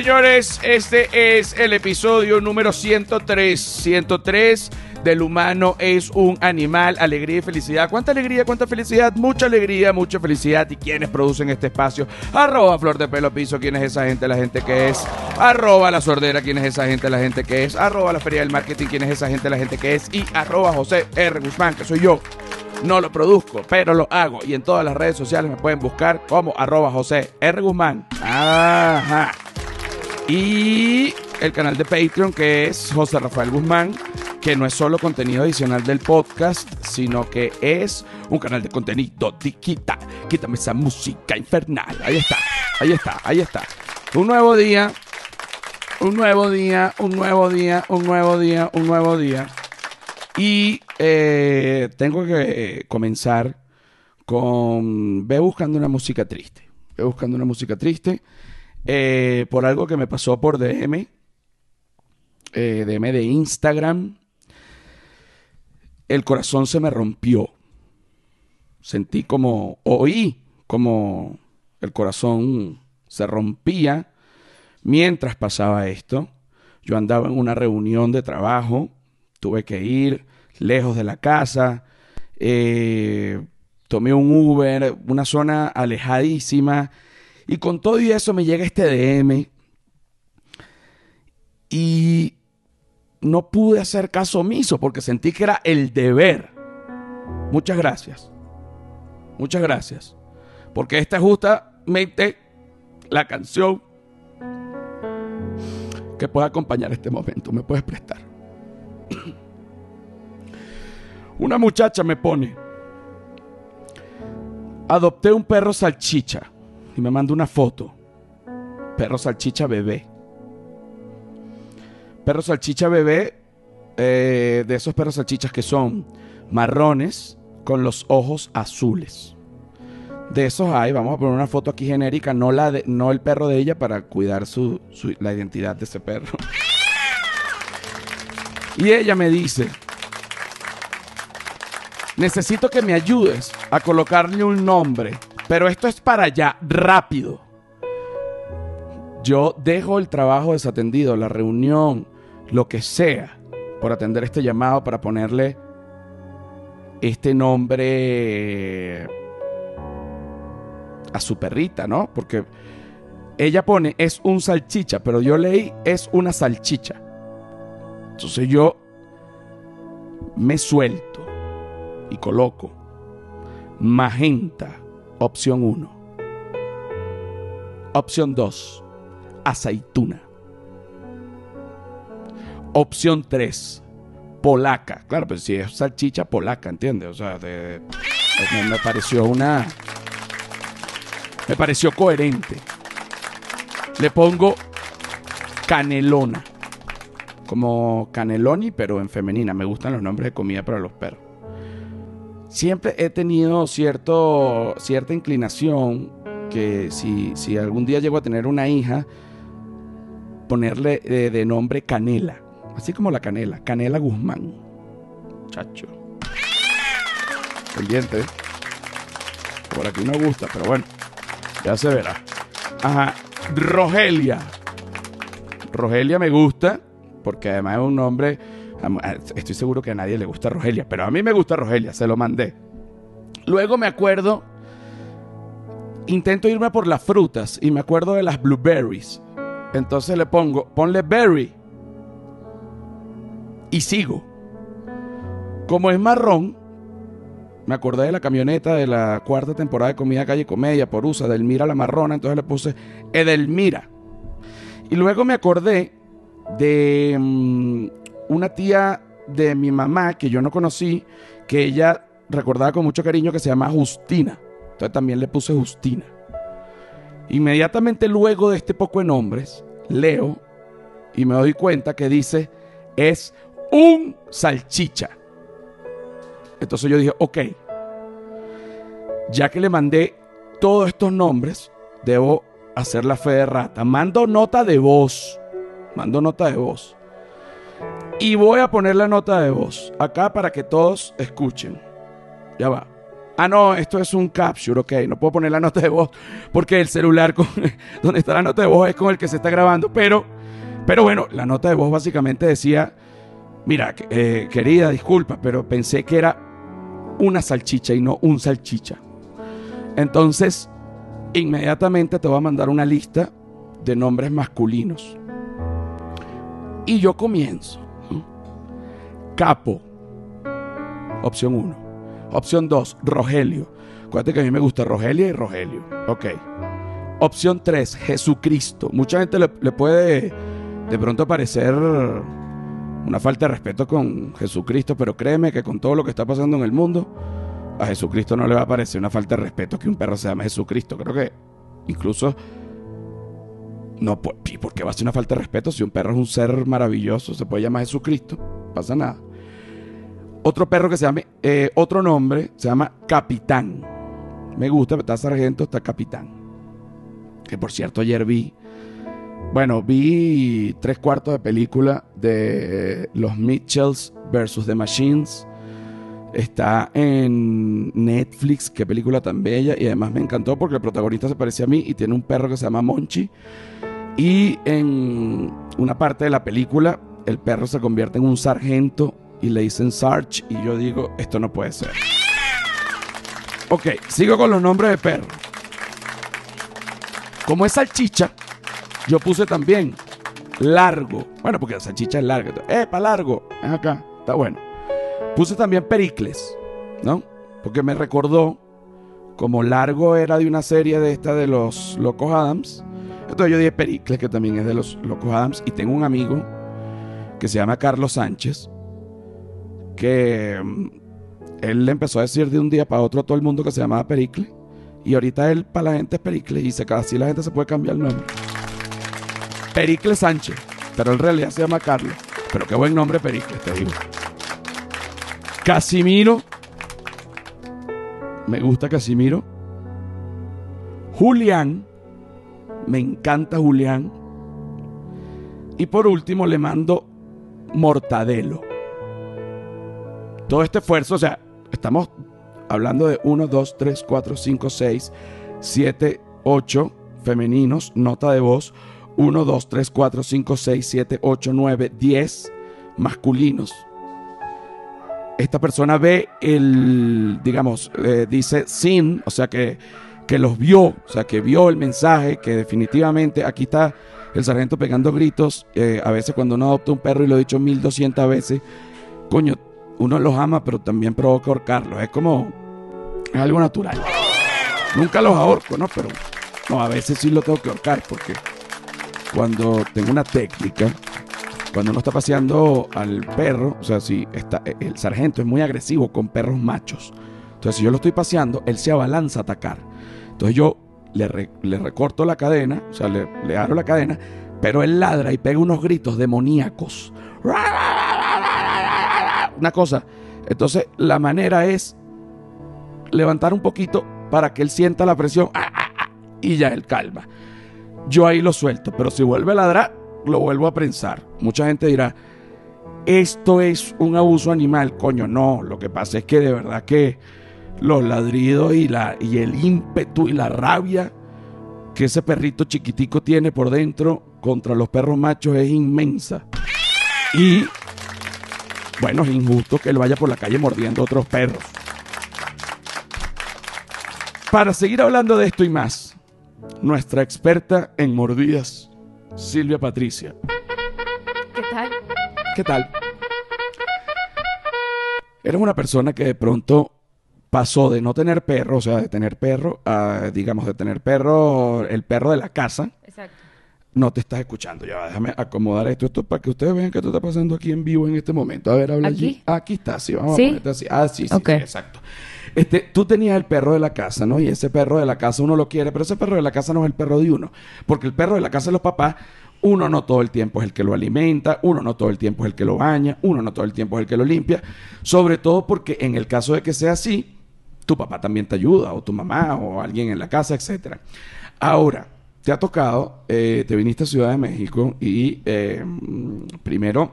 Señores, este es el episodio número 103. 103 del humano es un animal, alegría y felicidad. ¿Cuánta alegría, cuánta felicidad? Mucha alegría, mucha felicidad. ¿Y quiénes producen este espacio? Arroba Flor de Pelo Piso, ¿quién es esa gente? La gente que es. Arroba La Sordera, ¿quién es esa gente? La gente que es. Arroba La Feria del Marketing, ¿quién es esa gente? La gente que es. Y arroba José R. Guzmán, que soy yo. No lo produzco, pero lo hago. Y en todas las redes sociales me pueden buscar como arroba José R. Guzmán. Ajá. Y el canal de Patreon que es José Rafael Guzmán, que no es solo contenido adicional del podcast, sino que es un canal de contenido quita, quítame esa música infernal. Ahí está, ahí está, ahí está. Un nuevo día, un nuevo día, un nuevo día, un nuevo día, un nuevo día. Y eh, tengo que comenzar con... Ve buscando una música triste. Ve buscando una música triste. Eh, por algo que me pasó por DM, eh, DM de Instagram, el corazón se me rompió. Sentí como, oí como el corazón se rompía mientras pasaba esto. Yo andaba en una reunión de trabajo, tuve que ir lejos de la casa, eh, tomé un Uber, una zona alejadísima y con todo y eso me llega este DM. Y no pude hacer caso omiso porque sentí que era el deber. Muchas gracias. Muchas gracias. Porque esta es justamente la canción que puede acompañar este momento. Me puedes prestar. Una muchacha me pone. Adopté un perro salchicha y me manda una foto. Perro salchicha bebé. Perro salchicha bebé, eh, de esos perros salchichas que son marrones con los ojos azules. De esos hay, vamos a poner una foto aquí genérica, no, la de, no el perro de ella para cuidar su, la identidad de ese perro. Y ella me dice, necesito que me ayudes a colocarle un nombre pero esto es para allá, rápido. Yo dejo el trabajo desatendido, la reunión, lo que sea, por atender este llamado para ponerle este nombre a su perrita, ¿no? Porque ella pone es un salchicha, pero yo leí es una salchicha. Entonces yo me suelto y coloco magenta Opción 1. Opción 2. Aceituna. Opción 3. Polaca. Claro, pues si es salchicha polaca, ¿entiendes? O sea, me, pareció una... Me pareció coherente. Le pongo canelona. Como caneloni, pero en femenina. Me gustan los nombres de comida para los perros siempre he tenido cierto, cierta inclinación que si, si algún día llego a tener una hija, ponerle eh, de nombre Canela. Así como la Canela, Canela Guzmán. Chacho. Pendiente. Por aquí no gusta, pero bueno. Ya se verá. Ajá. Rogelia. Rogelia me gusta porque además es un nombre Estoy seguro que a nadie le gusta Rogelia, pero a mí me gusta Rogelia, se lo mandé. Luego me acuerdo, intento irme por las frutas y me acuerdo de las blueberries. Entonces le pongo, ponle berry. Y sigo. Como es marrón, me acordé de la camioneta de la cuarta temporada de Comida Calle Comedia por USA, Edelmira la Marrona, entonces le puse Edelmira. Y luego me acordé de mm, una tía de mi mamá que yo no conocí, que ella recordaba con mucho cariño que se llama Justina. Entonces también le puse Justina. Inmediatamente luego de este poco de nombres, leo y me doy cuenta que dice es un salchicha. Entonces yo dije, ok, ya que le mandé todos estos nombres, debo hacer la fe de rata. Mando nota de voz. Mando nota de voz. Y voy a poner la nota de voz acá para que todos escuchen. Ya va. Ah, no, esto es un capture, ok. No puedo poner la nota de voz porque el celular donde está la nota de voz es con el que se está grabando. Pero, pero bueno, la nota de voz básicamente decía, mira, eh, querida, disculpa, pero pensé que era una salchicha y no un salchicha. Entonces, inmediatamente te voy a mandar una lista de nombres masculinos. Y yo comienzo. Capo. Opción 1. Opción 2. Rogelio. Acuérdate que a mí me gusta Rogelia y Rogelio. Ok. Opción 3. Jesucristo. Mucha gente le, puede de pronto parecer una falta de respeto con Jesucristo, pero créeme que con todo lo que está pasando en el mundo, a Jesucristo no le va a parecer una falta de respeto que un perro se llame Jesucristo. Creo que incluso no, ¿por qué va a ser una falta de respeto si un perro es un ser maravilloso? Se puede llamar Jesucristo, pasa nada. Otro perro que se llama, eh, otro nombre, se llama Capitán. Me gusta, está sargento, está capitán. Que por cierto, ayer vi, bueno, vi tres cuartos de película de los Mitchells versus The Machines. Está en Netflix, qué película tan bella. Y además me encantó porque el protagonista se parece a mí y tiene un perro que se llama Monchi. Y en una parte de la película, el perro se convierte en un sargento y le dicen Sarge. Y yo digo, esto no puede ser. Ok, sigo con los nombres de perros. Como es salchicha, yo puse también largo. Bueno, porque la salchicha es larga. ¡Eh, para largo! Ven acá, está bueno. Puse también Pericles, ¿no? Porque me recordó como largo era de una serie de esta de los Locos Adams. Entonces yo dije Pericles, que también es de los Locos Adams. Y tengo un amigo que se llama Carlos Sánchez, que mm, él le empezó a decir de un día para otro a todo el mundo que se llamaba Pericles. Y ahorita él para la gente es Pericles. Y se, así la gente se puede cambiar el nombre. Pericles Sánchez. Pero en realidad se llama Carlos. Pero qué buen nombre Pericles, te digo. Casimiro. Me gusta Casimiro. Julián. Me encanta Julián. Y por último le mando Mortadelo. Todo este esfuerzo, o sea, estamos hablando de 1, 2, 3, 4, 5, 6, 7, 8 femeninos, nota de voz. 1, 2, 3, 4, 5, 6, 7, 8, 9, 10 masculinos. Esta persona ve el, digamos, eh, dice sin, o sea que, que los vio, o sea que vio el mensaje, que definitivamente aquí está el sargento pegando gritos. Eh, a veces cuando uno adopta un perro, y lo he dicho 1200 veces, coño, uno los ama, pero también provoca ahorcarlos. Es como, es algo natural. Nunca los ahorco, ¿no? Pero no, a veces sí lo tengo que ahorcar porque cuando tengo una técnica, cuando uno está paseando al perro, o sea, si está, el sargento es muy agresivo con perros machos. Entonces, si yo lo estoy paseando, él se abalanza a atacar. Entonces, yo le, recorto la cadena, o sea, le, le abro la cadena, pero él ladra y pega unos gritos demoníacos. Una cosa. Entonces, la manera es levantar un poquito para que él sienta la presión y ya él calma yo ahí lo suelto. Pero si vuelve a ladrar, lo vuelvo a prensar. Mucha gente dirá, esto es un abuso animal. Coño, no. Lo que pasa es que de verdad que los ladridos y, la, y el ímpetu y la rabia que ese perrito chiquitico tiene por dentro contra los perros machos es inmensa. Y bueno, es injusto que él vaya por la calle mordiendo a otros perros. Para seguir hablando de esto y más, nuestra experta en mordidas, Silvia Patricia. ¿Qué tal? ¿Qué tal? Eres una persona que de pronto pasó de no tener perro, o sea, de tener perro, a, digamos, de tener perro, el perro de la casa. Exacto. No te estás escuchando. Ya, déjame acomodar esto, esto para que ustedes vean qué está pasando aquí en vivo en este momento. A ver, habla ¿Aquí? allí. Aquí está, sí, vamos ¿Sí? a ponerte así. Ah, sí, sí, exacto. Este, tú tenías el perro de la casa, ¿no? Y ese perro de la casa uno lo quiere, pero ese perro de la casa no es el perro de uno. Porque el perro de la casa de los papás, uno no todo el tiempo es el que lo alimenta, uno no todo el tiempo es el que lo baña, uno no todo el tiempo es el que lo limpia. Sobre todo porque en el caso de que sea así, tu papá también te ayuda, o tu mamá, o alguien en la casa, etcétera. Ahora, te ha tocado, eh, te viniste a Ciudad de México y eh, primero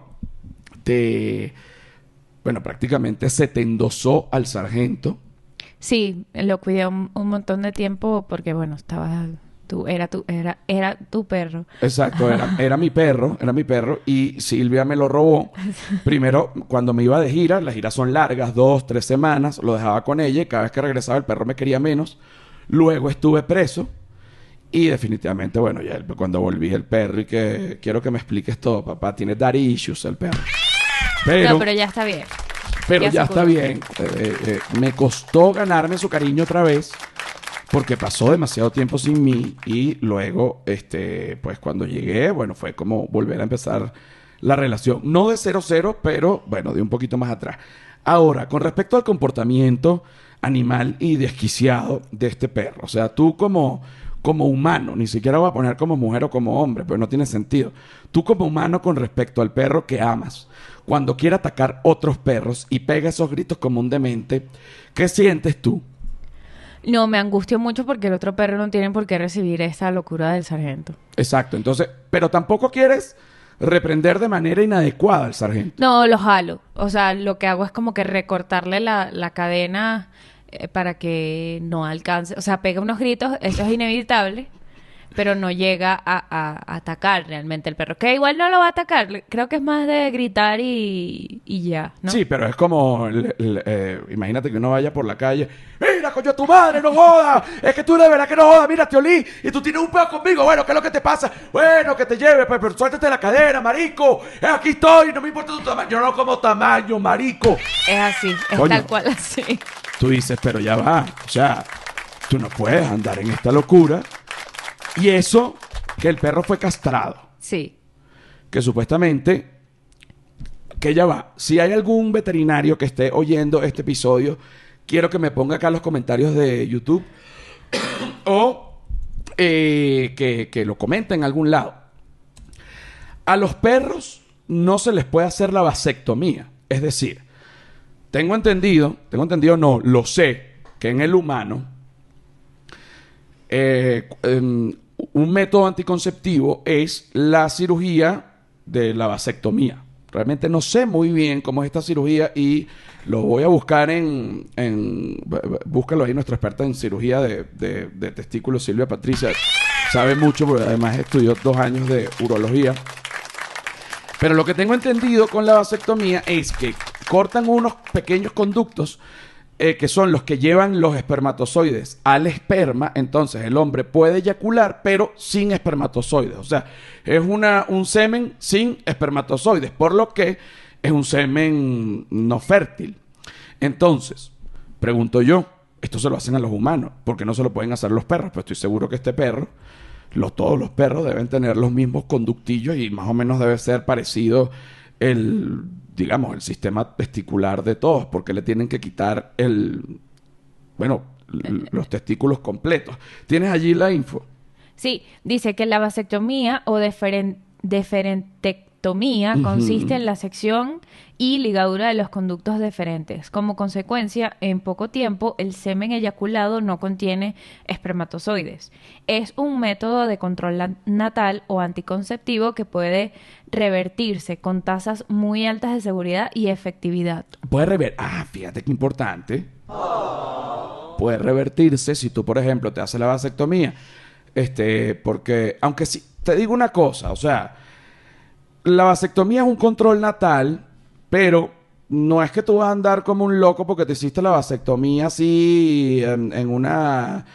te, bueno, prácticamente se te endosó al sargento. Sí, lo cuidé un, un montón de tiempo porque, bueno, estaba... Tú, era, tu, era, era tu perro. Exacto, era, era mi perro, era mi perro y Silvia me lo robó. Primero, cuando me iba de gira, las giras son largas, dos, tres semanas, lo dejaba con ella y cada vez que regresaba el perro me quería menos. Luego estuve preso y definitivamente, bueno, ya cuando volví el perro y que quiero que me expliques todo, papá, tiene daddy issues el perro. Pero, no, pero ya está bien. pero ya está bien. Eh, eh, me costó ganarme su cariño otra vez porque pasó demasiado tiempo sin mí y luego, este, pues cuando llegué, bueno, fue como volver a empezar la relación. No de 0-0, pero bueno, de un poquito más atrás. Ahora, con respecto al comportamiento animal y desquiciado de este perro, o sea, tú como, como humano, ni siquiera voy a poner como mujer o como hombre, pero no tiene sentido. Tú como humano con respecto al perro que amas, cuando quiere atacar otros perros y pega esos gritos como un demente, ¿qué sientes tú? No, me angustió mucho porque el otro perro no tiene por qué recibir esta locura del sargento. Exacto, entonces, pero tampoco quieres reprender de manera inadecuada al sargento. No, lo jalo. O sea, lo que hago es como que recortarle la, la cadena para que no alcance. O sea, pega unos gritos, eso es inevitable, pero no llega a, a- a atacar realmente el perro. Que igual no lo va a atacar. Creo que es más de gritar y, y ya, ¿no? Sí, pero es como, eh, imagínate que uno vaya por la calle, mira, coño, tu madre, no jodas, es que tú de verdad que no jodas, mira, te olí, y tú tienes un pedo conmigo, bueno, ¿qué es lo que te pasa? Bueno, que te lleve, pues, pero suéltate la cadera, marico, Eh, aquí estoy, no me importa tu tamaño, yo no como tamaño, marico. Es así, es Coño. tal cual así. Tú dices, pero ya va, o sea, tú no puedes andar en esta locura. Y eso, que el perro fue castrado. Sí. que supuestamente que ya va. Si hay algún veterinario que esté oyendo este episodio, quiero que me ponga acá en los comentarios de YouTube o eh, que, que lo comente en algún lado. A los perros no se les puede hacer la vasectomía. Es decir, tengo entendido, tengo entendido, no, lo sé, que en el humano eh, em, un método anticonceptivo es la cirugía de la vasectomía. Realmente no sé muy bien cómo es esta cirugía y lo voy a buscar en... búscalo ahí, nuestra experta en cirugía de, de testículos, Silvia Patricia. Sabe mucho, porque además estudió dos años de urología. Pero lo que tengo entendido con la vasectomía es que cortan unos pequeños conductos eh, que son los que llevan los espermatozoides al esperma. Entonces el hombre puede eyacular, pero sin espermatozoides. O sea, es una, un semen sin espermatozoides, por lo que es un semen no fértil. Entonces, pregunto yo, esto se lo hacen a los humanos, porque no se lo pueden hacer los perros. Pues estoy seguro que este perro, todos los perros deben tener los mismos conductillos y más o menos debe ser parecido el, digamos, el sistema testicular de todos, porque le tienen que quitar el, bueno, los testículos completos. ¿Tienes allí la info? Sí, dice que la vasectomía o deferen- Ujú. consiste en la sección y ligadura de los conductos deferentes. Como consecuencia, en poco tiempo, el semen eyaculado no contiene espermatozoides. Es un método de control natal o anticonceptivo que puede revertirse con tasas muy altas de seguridad y efectividad. Puede rever... Ah, fíjate qué importante. Puede revertirse si tú, por ejemplo, te haces la vasectomía. Este, porque, aunque sí, te digo una cosa, o sea, la vasectomía es un control natal, pero no es que tú vas a andar como un loco porque te hiciste la vasectomía así en, una,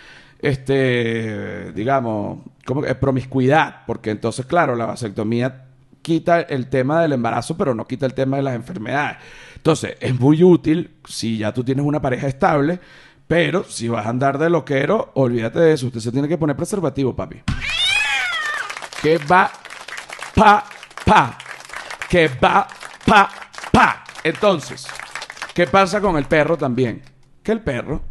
este, digamos, como que promiscuidad, porque entonces, claro, la vasectomía quita el tema del embarazo, pero no quita el tema de las enfermedades. Entonces, es muy útil si ya tú tienes una pareja estable, pero si vas a andar de loquero, olvídate de eso. Usted se tiene que poner preservativo, papi. Que va pa, pa. Que va pa, pa. Entonces, ¿qué pasa con el perro también? Que el perro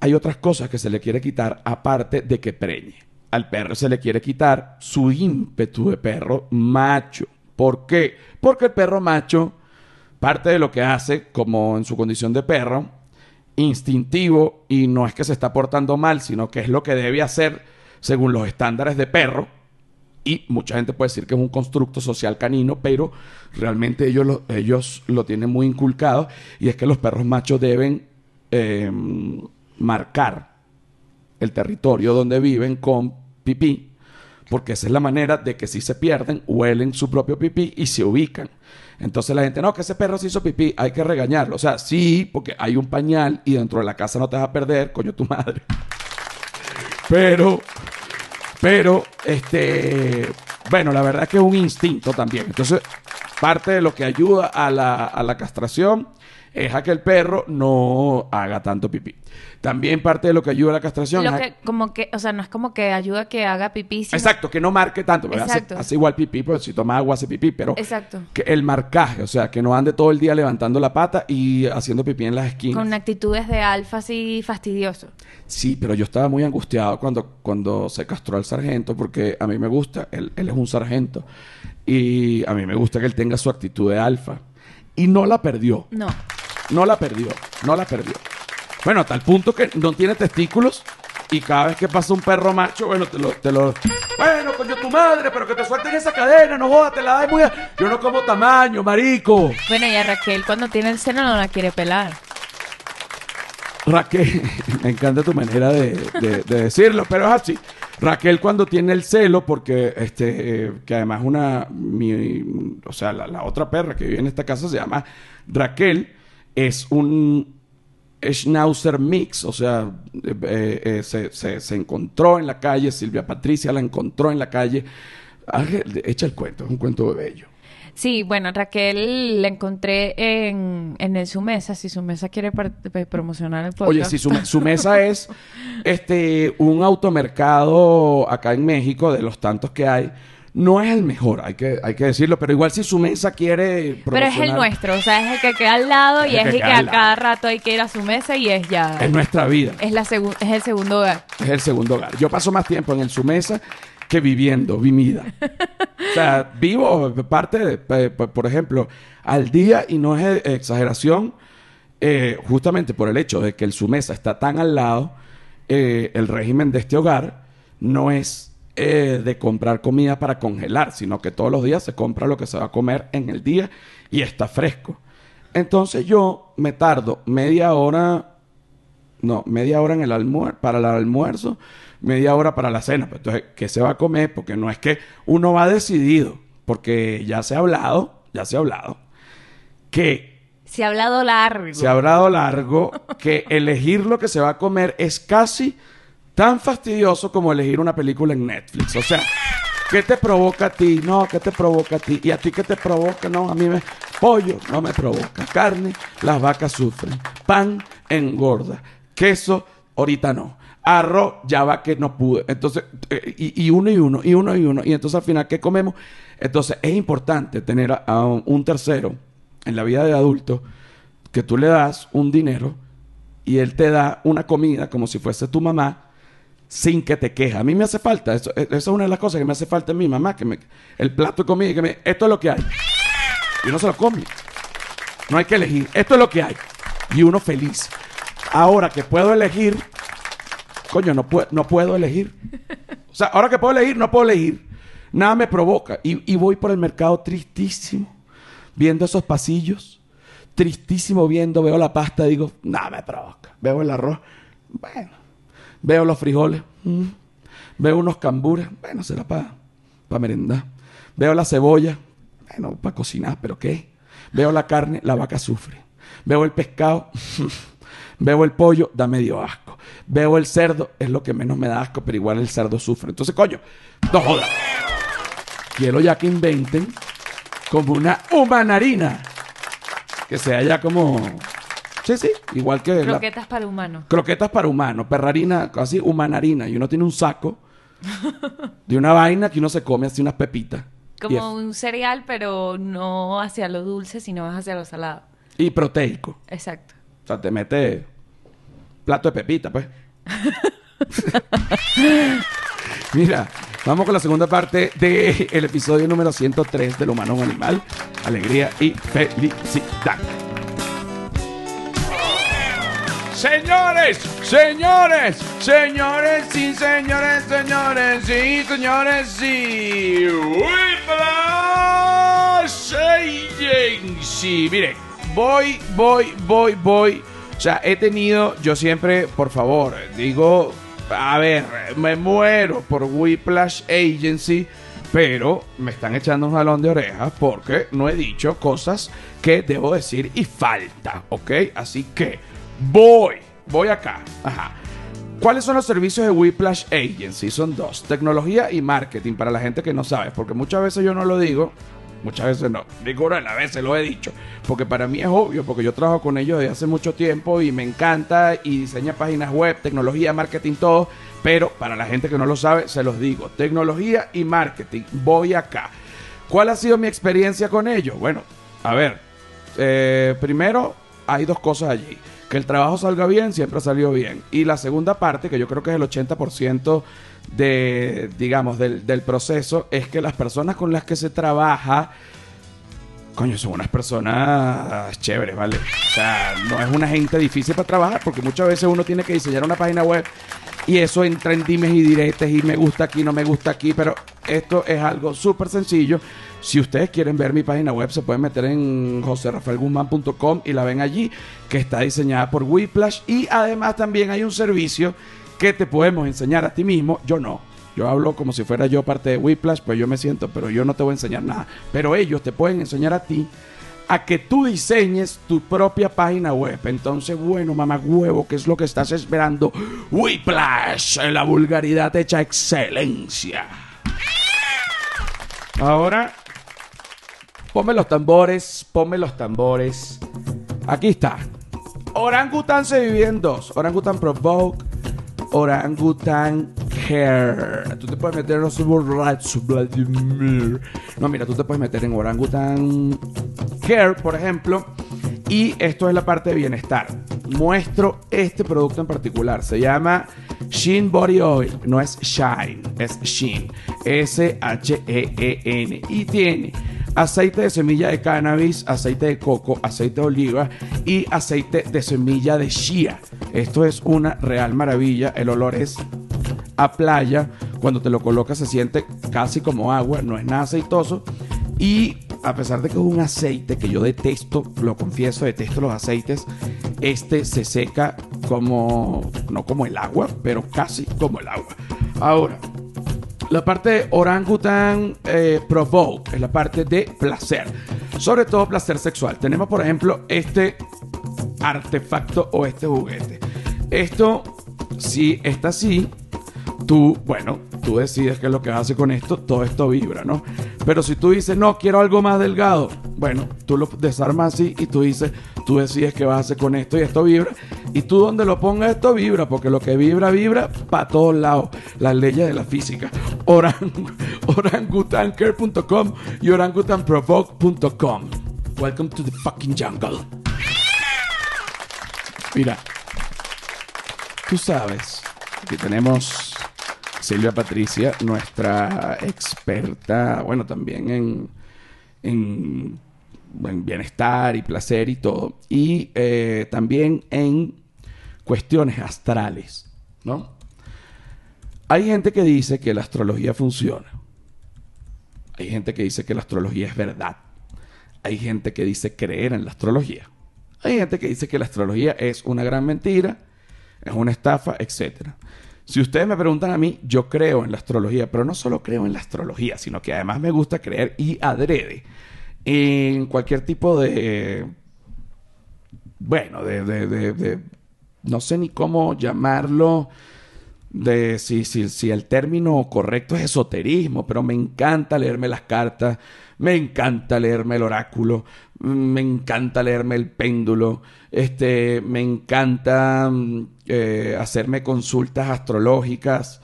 hay otras cosas que se le quiere quitar aparte de que preñe. Al perro se le quiere quitar su ímpetu de perro macho. ¿Por qué? Porque el perro macho, parte de lo que hace, como en su condición de perro, instintivo, y no es que se está portando mal, sino que es lo que debe hacer según los estándares de perro, y mucha gente puede decir que es un constructo social canino, pero realmente ellos lo, ellos lo tienen muy inculcado. Y es que los perros machos deben eh, marcar el territorio donde viven con pipí, porque esa es la manera de que si se pierden, huelen su propio pipí y se ubican. Entonces la gente, no, que ese perro se hizo pipí, hay que regañarlo. O sea, sí, porque hay un pañal y dentro de la casa no te vas a perder, coño tu madre. Pero, pero, este, bueno, la verdad que es un instinto también. Entonces, parte de lo que ayuda a la, a la castración es a que el perro no haga tanto pipí. También parte de lo que ayuda a la castración Lo es a- que, como que, o sea, no es como que ayuda a que haga pipí. sino- Exacto, que no marque tanto. Hace, Exacto. hace igual pipí, pues si toma agua hace pipí, pero Exacto. que el marcaje, o sea, que no ande todo el día levantando la pata y haciendo pipí en las esquinas. Con actitudes de alfa así fastidioso. Sí, pero yo estaba muy angustiado cuando, cuando se castró al sargento, porque a mí me gusta, él, él es un sargento, y a mí me gusta que él tenga su actitud de alfa. Y no la perdió, No. No la perdió, no la perdió. Bueno, a tal punto que no tiene testículos y cada vez que pasa un perro macho, bueno, te lo... Te lo bueno, coño, tu madre, pero que te suelten esa cadena, no jodas, te la da muy... a- Yo no como tamaño, marico. Bueno, y a Raquel cuando tiene el seno no la quiere pelar. Raquel, me encanta tu manera de, de- de decirlo, pero es así. Raquel cuando tiene el celo, porque este, eh, que además una, mi- o sea, la, la otra perra que vive en esta casa se llama Raquel, es un Schnauzer mix, o sea, eh, eh, se, se- se encontró en la calle, Silvia Patricia la encontró en la calle. Ángel, echa el cuento, es un cuento bello. Sí, bueno, Raquel la encontré en, en el Sumesa. Si Sumesa quiere par- eh, promocionar el podcast. Oye, si su, su mesa es este un automercado acá en México, de los tantos que hay, no es el mejor, hay que, hay que decirlo, pero igual si su mesa quiere Pero es el nuestro, o sea, es el que queda al lado Es y es el que a cada rato hay que ir a su mesa y es ya... Es nuestra vida, Es, la segun- es el segundo hogar. es el segundo hogar. Yo paso más tiempo en el su mesa que viviendo, vivida. O sea, vivo parte, de, por ejemplo, al día, y no es eh, exageración, eh, justamente por el hecho de que el su mesa está tan al lado, eh, el régimen de este hogar no es eh, de comprar comida para congelar, sino que todos los días se compra lo que se va a comer en el día y está fresco. Entonces yo me tardo media hora no, media hora en el almuerzo, para el almuerzo, media hora para la cena. Pues, entonces, ¿qué se va a comer? Porque no es que uno va decidido, porque ya se ha hablado, ya se ha hablado, que Se ha hablado largo. se ha hablado largo, que elegir lo que se va a comer es casi tan fastidioso como elegir una película en Netflix. O sea, ¿qué te provoca a ti? No, ¿qué te provoca a ti? ¿Y a ti qué te provoca? No, a mí me... Pollo no me provoca. Carne, las vacas sufren. Pan, engorda. Queso, ahorita no. Arroz, ya va que no pude. Entonces, eh, y, uno y uno, y uno y uno. Y entonces al final, ¿qué comemos? Entonces, es importante tener a, a un tercero en la vida de adulto que tú le das un dinero y él te da una comida como si fuese tu mamá sin que te queje. A mí me hace falta, eso, e- eso es una de las cosas que me hace falta en mi mamá, que me, el plato de comida, que me, esto es lo que hay. Y uno se lo come. No hay que elegir, esto es lo que hay. Y uno feliz. Ahora que puedo elegir, coño, no, no puedo elegir. O sea, ahora que puedo elegir, no puedo elegir. Nada me provoca. Y, y voy por el mercado tristísimo, viendo esos pasillos, tristísimo viendo, veo la pasta, digo, nada me provoca. Veo el arroz, bueno. Veo los frijoles, veo unos cambures, bueno, será para merendar. Veo la cebolla, bueno, para cocinar, pero ¿qué? Veo la carne, la vaca sufre. Veo el pescado, veo el pollo, da medio asco. Veo el cerdo, es lo que menos me da asco, pero igual el cerdo sufre. Entonces, coño, no jodas. Quiero ya que inventen como una humanarina. Que sea ya como... Sí, sí, igual que... la- Croquetas para humanos. croquetas para humanos, perrarina, casi humanarina. Y uno tiene un saco de una vaina que uno se come así unas pepitas. Como un cereal, pero no hacia lo dulce, sino hacia lo salado. y proteico. Exacto. O sea, te mete plato de pepita, pues. Mira, vamos con la segunda parte del episodio número 103 del humano un animal. Alegría y felicidad. Señores, señores, señores, sí, señores, señores, sí, señores, sí. Whiplash Agency. Mire, voy, voy, voy, voy O sea, he tenido, yo siempre, por favor, digo, a ver, me muero por Whiplash Agency, pero me están echando un jalón de orejas porque no he dicho cosas que debo decir y falta, ¿ok? Así que voy, voy acá. Ajá. ¿Cuáles son los servicios de Whiplash Agency? Son dos, tecnología y marketing para la gente que no sabe, porque muchas veces yo no lo digo, muchas veces no, digo una veces lo he dicho, porque para mí es obvio, porque yo trabajo con ellos desde hace mucho tiempo y me encanta y diseña páginas web, tecnología, marketing, todo, pero para la gente que no lo sabe, se los digo, tecnología y marketing, voy acá. ¿Cuál ha sido mi experiencia con ellos? Bueno, a ver, eh, primero hay dos cosas allí que el trabajo salga bien, siempre ha salido bien. Y la segunda parte, que yo creo que es el 80% de, digamos, del, del, proceso, es que las personas con las que se trabaja, coño, son unas personas chéveres, ¿vale? O sea, no es una gente difícil para trabajar, porque muchas veces uno tiene que diseñar una página web y eso entra en dimes y diretes y me gusta aquí, no me gusta aquí, pero esto es algo súper sencillo. Si ustedes quieren ver mi página web, se pueden meter en joserrafaelguzman.com y la ven allí, que está diseñada por Whiplash. Y además también hay un servicio que te podemos enseñar a ti mismo. Yo no. Yo hablo como si fuera yo parte de Whiplash, pues yo me siento, pero yo no te voy a enseñar nada. Pero ellos te pueden enseñar a ti a que tú diseñes tu propia página web. Entonces, bueno, mamá huevo, ¿qué es lo que estás esperando? Whiplash, la vulgaridad hecha excelencia. Ahora, ponme los tambores, ponme los tambores. Aquí está. Orangutan se divide en dos. Orangutan Provoke, Orangutan Care. Tú te puedes meter en los Vladimir. No, mira, tú te puedes meter en Orangutan Care, por ejemplo. Y esto es la parte de bienestar. Muestro este producto en particular. Se llama Sheen Body Oil. No es Shine, es Sheen. S-H-E-E-N. Y tiene aceite de semilla de cannabis, aceite de coco, aceite de oliva y aceite de semilla de shea. Esto es una real maravilla. El olor es a playa. Cuando te lo colocas se siente casi como agua, no es nada aceitoso. Y a pesar de que es un aceite que yo detesto, lo confieso, detesto los aceites, este se seca como, no como el agua, pero casi como el agua. Ahora, la parte de orangutan eh, provoke es la parte de placer, sobre todo placer sexual. Tenemos, por ejemplo, este artefacto o este juguete. Esto, si está así, tú, bueno, tú decides qué es lo que hace con esto, todo esto vibra, ¿no? Pero si tú dices, no, quiero algo más delgado, bueno, tú lo desarmas así y tú dices, tú decides qué vas a hacer con esto y esto vibra. Y tú donde lo pongas esto vibra, porque lo que vibra, vibra para todos lados. Las leyes de la física. Orang, orangutancare.com y orangutanprovoke.com. Welcome to the fucking jungle. Mira, tú sabes que tenemos Silvia Patricia, nuestra experta, bueno, también en, en, en bienestar y placer y todo, y eh, también en cuestiones astrales, ¿no? Hay gente que dice que la astrología funciona. Hay gente que dice que la astrología es verdad. Hay gente que dice creer en la astrología. Hay gente que dice que la astrología es una gran mentira, es una estafa, etc. Si ustedes me preguntan a mí, yo creo en la astrología, pero no solo creo en la astrología, sino que además me gusta creer y adrede en cualquier tipo de... Bueno, de... de, de, no sé ni cómo llamarlo de si, si, si, el término correcto es esoterismo, pero me encanta leerme las cartas, me encanta leerme el oráculo, me encanta leerme el péndulo, este, me encanta eh, hacerme consultas astrológicas,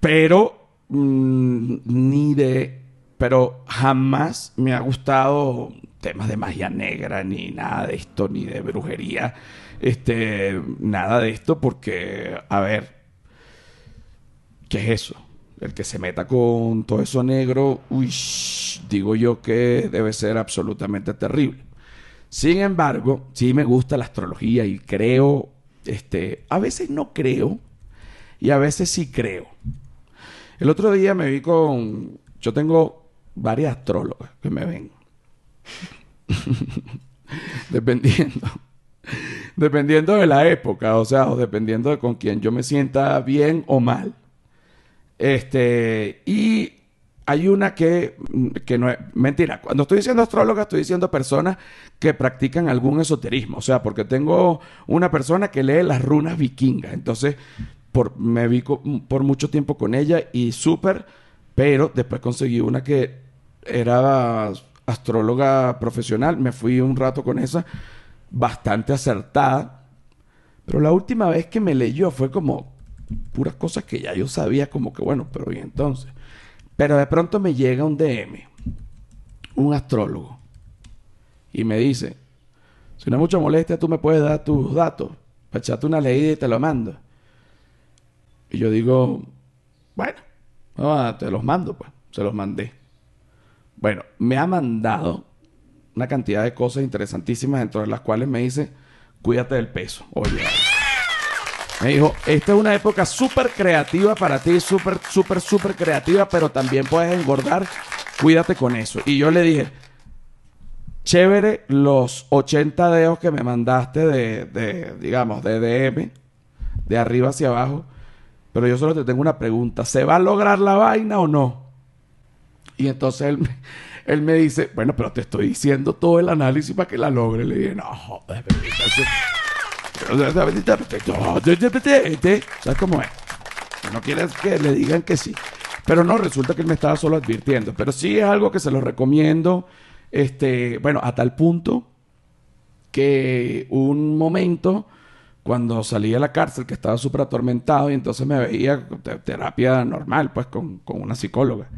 pero mmm, ni de, pero jamás me ha gustado temas de magia negra, ni nada de esto, ni de brujería, este, nada de esto, porque, a ver, ¿Qué es eso? El que se meta con todo eso negro, uy, digo yo que debe ser absolutamente terrible. Sin embargo, sí me gusta la astrología y creo, este, a veces no creo y a veces sí creo. El otro día me vi con, yo tengo varias astrólogas que me ven, dependiendo. dependiendo de la época, o sea, o dependiendo de con quién yo me sienta bien o mal. Este, y hay una que, que no es mentira. Cuando estoy diciendo astróloga, estoy diciendo personas que practican algún esoterismo. O sea, porque tengo una persona que lee las runas vikingas. Entonces, por, me vi co- por mucho tiempo con ella y súper, pero después conseguí una que era astróloga profesional. Me fui un rato con esa, bastante acertada. Pero la última vez que me leyó fue como puras cosas que ya yo sabía, como que bueno, pero y entonces. Pero de pronto me llega un DM, un astrólogo, y me dice: Si no es mucha molestia, tú me puedes dar tus datos para una leída y te lo mando. Y yo digo: Bueno, no, te los mando, pues. Se los mandé. Bueno, me ha mandado una cantidad de cosas interesantísimas, dentro de las cuales me dice: Cuídate del peso. Oye, me dijo, esta es una época súper creativa para ti, súper, súper, súper creativa, pero también puedes engordar. Cuídate con eso. Y yo le dije, chévere los 80 dedos que me mandaste de, de, digamos, de DM, de arriba hacia abajo. Pero yo solo te tengo una pregunta. ¿Se va a lograr la vaina o no? Y entonces él, me- él me dice, bueno, pero te estoy diciendo todo el análisis para que la logre. Le dije, no, joder, entonces- ¿Sabes cómo es? No quieres que le digan que sí. Pero no, resulta que él me estaba solo advirtiendo. Pero sí es algo que se lo recomiendo. Este, bueno, a tal punto que un momento cuando salí de la cárcel que estaba súper atormentado y entonces me veía te- terapia normal, pues con, con una psicóloga.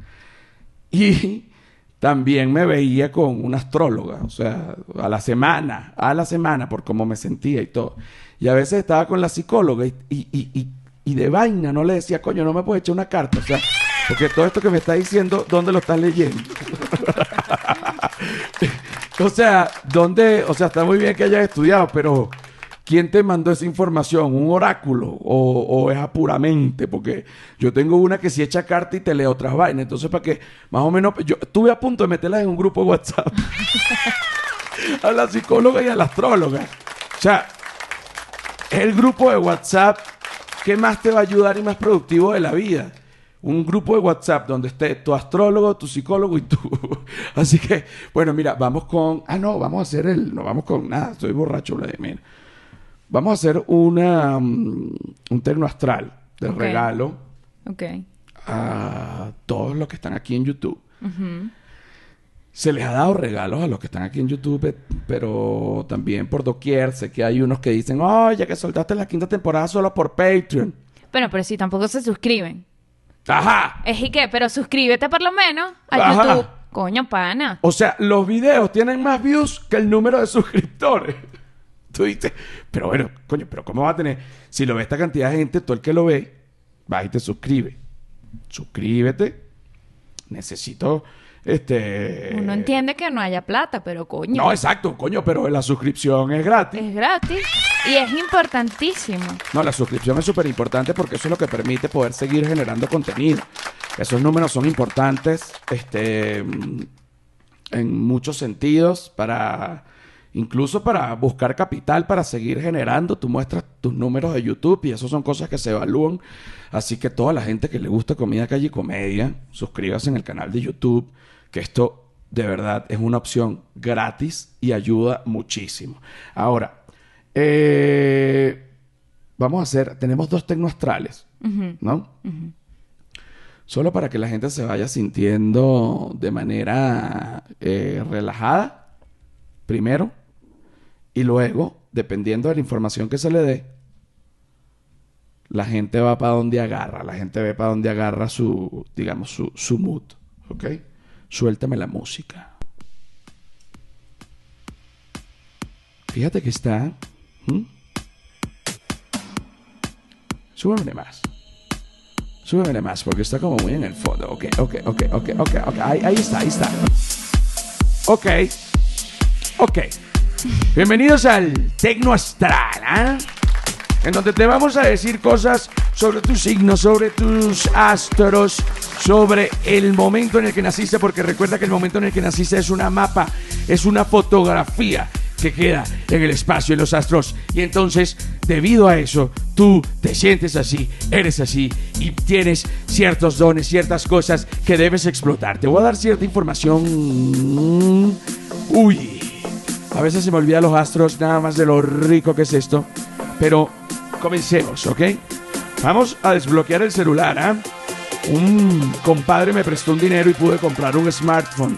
Y también me veía con una astróloga, o sea, a la semana, a la semana, por cómo me sentía y todo. Y a veces estaba con la psicóloga y, y, y, y- de vaina no le decía, coño, no me puedes echar una carta, o sea, porque todo esto que me está diciendo, ¿dónde lo estás leyendo? o sea, ¿dónde? O sea, está muy bien que hayas estudiado, pero ¿quién te mandó esa información? ¿Un oráculo? ¿O, es apuramente? Porque yo tengo una que sí echa carta y te lee otras vainas. Entonces, para que más o menos, yo estuve a punto de meterlas en un grupo de WhatsApp. a la psicóloga y a la astróloga. O sea, el grupo de WhatsApp que más te va a ayudar y más productivo de la vida. Un grupo de WhatsApp donde esté tu astrólogo, tu psicólogo y tú. Así que, bueno, mira, vamos con. Ah, no, vamos a hacer el. No vamos con nada, estoy borracho, Vladimir. Vamos a hacer una, mm, un terno astral de regalo Ok. a todos los que están aquí en YouTube. Se les ha dado regalos a los que están aquí en YouTube, pero también por doquier. Sé que hay unos que dicen, oye, que soltaste la quinta temporada solo por Patreon. Bueno, pero si tampoco se suscriben. ¡Ajá! Es y qué, pero suscríbete por lo menos a Ajá. YouTube. Coño, pana. O sea, los videos tienen más views que el número de suscriptores. Tú dices, pero bueno, coño, pero ¿cómo va a tener? Si lo ve esta cantidad de gente, tú el que lo ve, va y te suscribe. Suscríbete. Necesito, este... Uno entiende que no haya plata, pero coño. No, exacto, coño, pero la suscripción es gratis. Es gratis y es importantísimo. No, la suscripción es súper importante porque eso es lo que permite poder seguir generando contenido. Esos números son importantes este, en muchos sentidos para incluso para buscar capital para seguir generando. Tú muestras tus números de YouTube y eso son cosas que se evalúan. Así que toda la gente que le gusta comida calle y comedia, suscríbase en el canal de YouTube, que esto de verdad es una opción gratis y ayuda muchísimo. Ahora, eh, vamos a hacer, tenemos dos tecnoastrales, ¿no? Solo para que la gente se vaya sintiendo de manera eh, relajada, primero, y luego, dependiendo de la información que se le dé, la gente va para donde agarra, la gente ve para donde agarra su, digamos, su, su mood, ¿ok? Suéltame la música. Fíjate que está... ¿Mm? Súbemele más. Súbemele más porque está como muy en el fondo. Ok, ok, ok, ok, ok, ok. Ahí, ahí está, ahí está. Ok. Ok. Bienvenidos al Tecno Astral, ¿ah? En donde te vamos a decir cosas sobre tus signos, sobre tus astros, sobre el momento en el que naciste, porque recuerda que el momento en el que naciste es una mapa, es una fotografía que queda en el espacio, en los astros. Y entonces, debido a eso, tú te sientes así, eres así y tienes ciertos dones, ciertas cosas que debes explotar. Te voy a dar cierta información. Uy, a veces se me olvida los astros, nada más de lo rico que es esto. Pero comencemos, ¿ok? Vamos a desbloquear el celular, ¿ah? Un compadre me prestó un dinero y pude comprar un smartphone.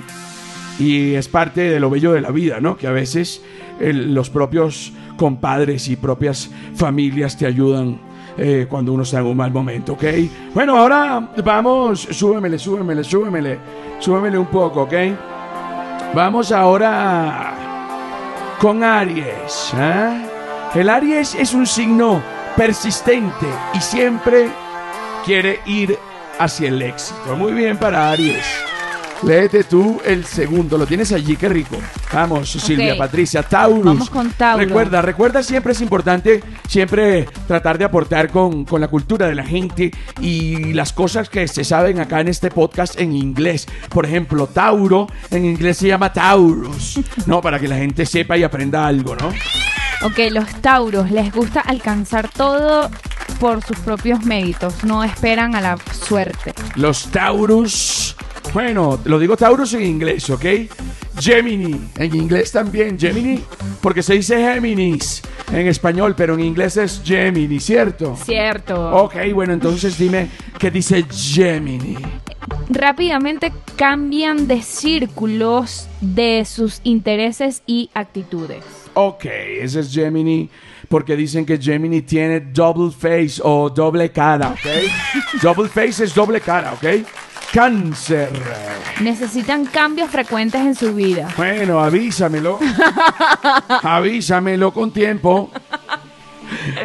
Y es parte de lo bello de la vida, ¿no? Que a veces los propios compadres y propias familias te ayudan eh, cuando uno está en un mal momento, ¿ok? Bueno, ahora vamos, súbemele, súbemele, súbemele, súbemele un poco, ¿ok? Vamos ahora con Aries. ¿ah? El Aries es un signo persistente y siempre quiere ir hacia el éxito. Muy bien para Aries. Léete tú el segundo, lo tienes allí, qué rico. Vamos, Silvia Patricia, Taurus. Vamos con Tauro. Recuerda, recuerda, siempre es importante, siempre tratar de aportar con, con la cultura de la gente y las cosas que se saben acá en este podcast en inglés. Por ejemplo, Tauro, en inglés se llama Taurus, ¿no? Para que la gente sepa y aprenda algo, ¿no? Ok, los Tauros les gusta alcanzar todo por sus propios méritos, no esperan a la suerte. Los Taurus. Bueno, lo digo Taurus en inglés, ¿ok? Gemini, en inglés también, Gemini, porque se dice Géminis en español, pero en inglés es Gemini, ¿cierto? Cierto. Ok, bueno, entonces dime qué dice Gemini. Rápidamente cambian de círculos de sus intereses y actitudes. Ok, ese es Gemini, porque dicen que Gemini tiene double face o doble cara, ¿ok? double face es doble cara, ¿ok? Cáncer. Necesitan cambios frecuentes en su vida. Bueno, avísamelo. avísamelo con tiempo.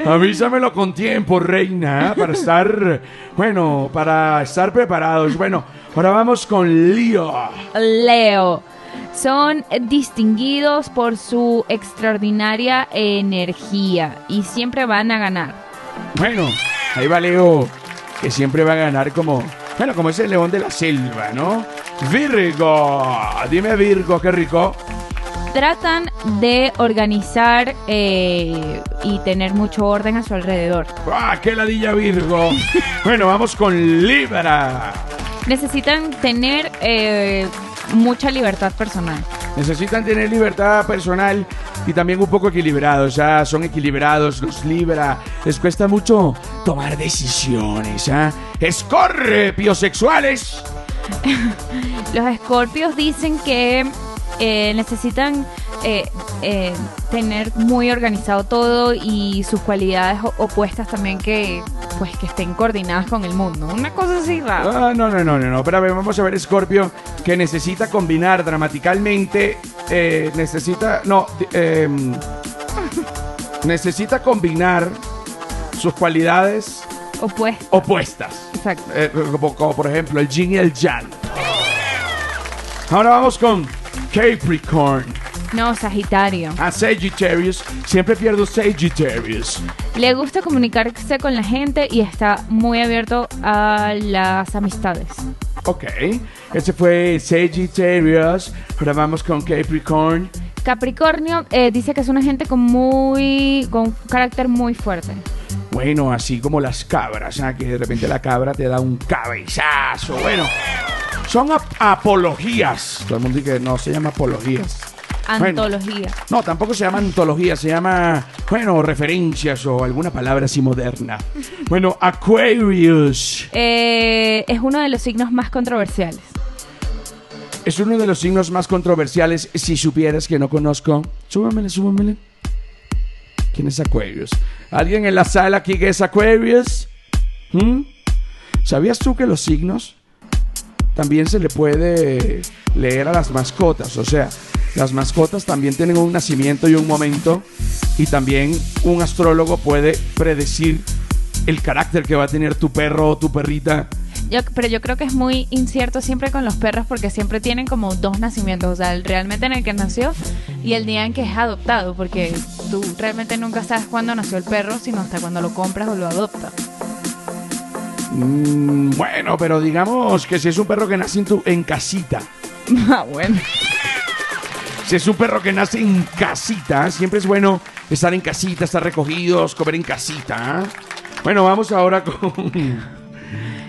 Avísamelo con tiempo, reina, para estar, bueno, para estar preparados. Bueno, ahora vamos con Leo. Leo. Son distinguidos por su extraordinaria energía y siempre van a ganar. Bueno, ahí va Leo, que siempre va a ganar como, bueno, como ese león de la selva, ¿no? Virgo, dime Virgo, qué rico. Tratan de organizar eh, y tener mucho orden a su alrededor. ¡Ah, qué ladilla Virgo! Bueno, vamos con Libra. Necesitan tener eh, mucha libertad personal. Necesitan tener libertad personal y también un poco equilibrados. Ya son equilibrados, los Libra. Les cuesta mucho tomar decisiones. ¿ah? Escorpios sexuales. Los escorpios dicen que eh, necesitan eh, eh, tener muy organizado todo y sus cualidades opuestas también que pues que estén coordinadas con el mundo. Una cosa así rara. Ah, no, no, no, no, no. Espérame, vamos a ver Scorpio que necesita combinar dramaticalmente. eh, necesita. No. em, necesita combinar sus cualidades Opuestas. opuestas. Exacto. Eh, como, como por ejemplo el yin y el yang. Ahora vamos con Capricorn. No, Sagitario. A Sagittarius. Siempre pierdo Sagittarius. Le gusta comunicarse con la gente y está muy abierto a las amistades. Ok. Ese fue Sagittarius. Ahora vamos con Capricorn. Capricornio eh, dice que es una gente con muy con un carácter muy fuerte. Bueno, así como las cabras, ¿ah? que de repente la cabra te da un cabezazo. Bueno, son ap- apologías. Todo el mundo dice que no se llama apologías. Bueno. Antología. No, tampoco se llama antología, se llama, bueno, referencias o alguna palabra así moderna. Bueno, Aquarius Eh, es uno de los signos más controversiales. es uno de los signos más controversiales. Si supieras que no conozco, súbamele, súbamele. ¿Quién es Aquarius? ¿Alguien en la sala aquí que es Aquarius? ¿Mm? ¿Sabías tú que los signos también se le puede leer a las mascotas? O sea, las mascotas también tienen un nacimiento y un momento y también un astrólogo puede predecir el carácter que va a tener tu perro o tu perrita. Yo- pero yo creo que es muy incierto siempre con los perros porque siempre tienen como dos nacimientos. O sea, el realmente en el que nació y el día en que es adoptado. Porque tú realmente nunca sabes cuándo nació el perro, sino hasta cuando lo compras o lo adoptas. Mm, bueno, pero digamos que si es un perro que nace en, tu, en casita, ah, bueno. Si es un perro que nace en casita, siempre es bueno estar en casita, estar recogidos, comer en casita. Bueno, vamos ahora con.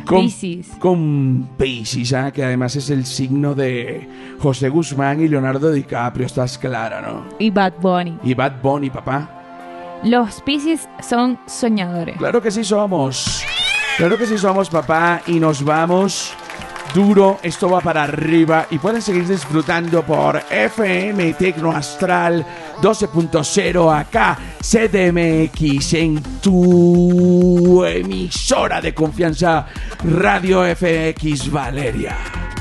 Con, Piscis. con Piscis, ¿ah? que además es el signo de José Guzmán y Leonardo DiCaprio, estás clara, ¿no? Y Bad Bunny. Y Bad Bunny, papá. Los Piscis son soñadores. Claro que sí somos. Claro que sí somos, papá. Y nos vamos duro. Esto va para arriba. Y pueden seguir disfrutando por FM Tecno Astral 12.0 acá. CDMX en tu emisora de confianza Radio FX Valeria.